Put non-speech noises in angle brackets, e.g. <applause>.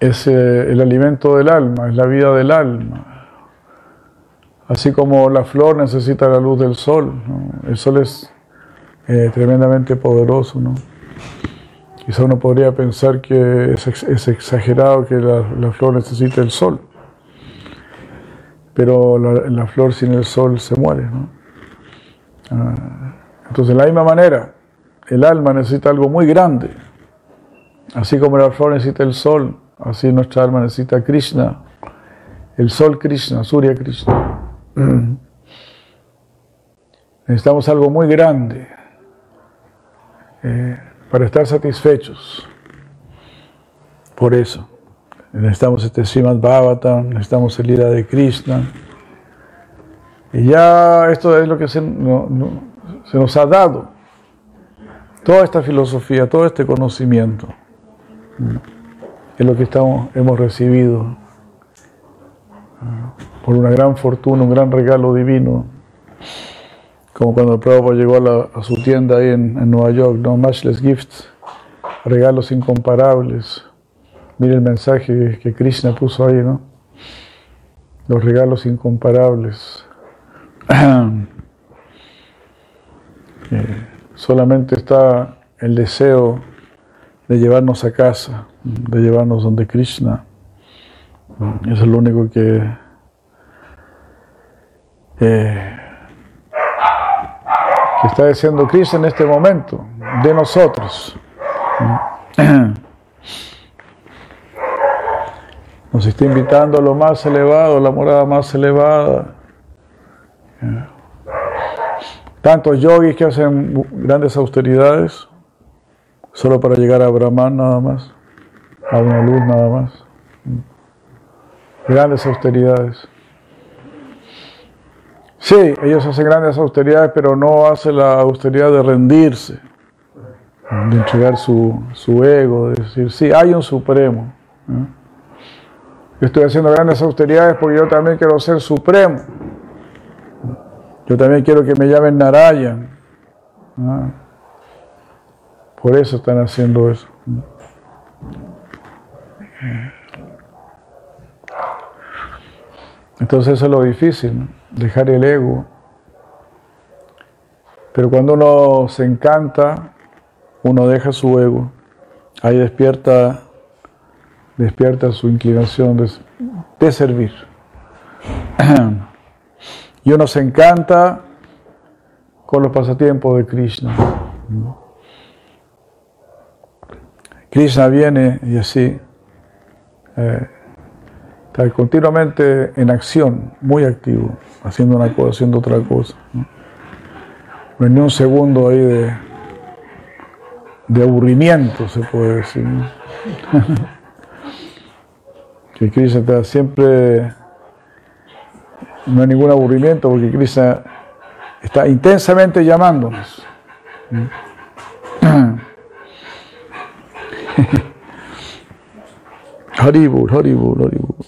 es eh, el alimento del alma, es la vida del alma. Así como la flor necesita la luz del sol, el sol es eh, tremendamente poderoso. ¿no? Quizá uno podría pensar que es, exagerado que la, flor necesite el sol, pero la, flor sin el sol se muere. ¿no? Ah, entonces, de la misma manera, el alma necesita algo muy grande, así como la flor necesita el sol, así nuestra alma necesita Krishna, el sol Krishna, Surya Krishna. <clears throat> Necesitamos algo muy grande eh, para estar satisfechos. Por eso, necesitamos este Srimad Bhagavatam, necesitamos el ira de Krishna. Y ya esto es lo que se nos ha dado. Toda esta filosofía, todo este conocimiento, es lo que estamos, hemos recibido por una gran fortuna, un gran regalo divino. Como cuando el Prabhupada llegó a, su tienda ahí en, Nueva York, ¿no? Matchless Gifts, regalos incomparables. Mire el mensaje que Krishna puso ahí, ¿no? Los regalos incomparables. <clears throat> Eh, solamente está el deseo de llevarnos a casa, de llevarnos donde Krishna. Es lo único que eh, que está diciendo Cristo en este momento de nosotros. Nos está invitando a lo más elevado, a la morada más elevada. Tantos yogis que hacen grandes austeridades solo para llegar a Brahman nada más, a una luz nada más. Grandes austeridades. Sí, ellos hacen grandes austeridades, pero no hacen la austeridad de rendirse, de entregar su, ego, de decir, sí, hay un supremo. Yo estoy haciendo grandes austeridades porque yo también quiero ser supremo. Yo también quiero que me llamen Narayan. Por eso están haciendo eso. Entonces eso es lo difícil, dejar el ego. Pero cuando uno se encanta, uno deja su ego. Ahí despierta, despierta su inclinación de, servir. <clears throat> Y uno se encanta con los pasatiempos de Krishna. Krishna viene y así. Eh, Está continuamente en acción, muy activo, haciendo una cosa, haciendo otra cosa. ¿no? ni un segundo ahí de, aburrimiento, se puede decir. <laughs> que Krishna está siempre, no hay ningún aburrimiento porque Krishna está intensamente llamándonos. <clears throat> हरी बोल हरी बोल हरी बोल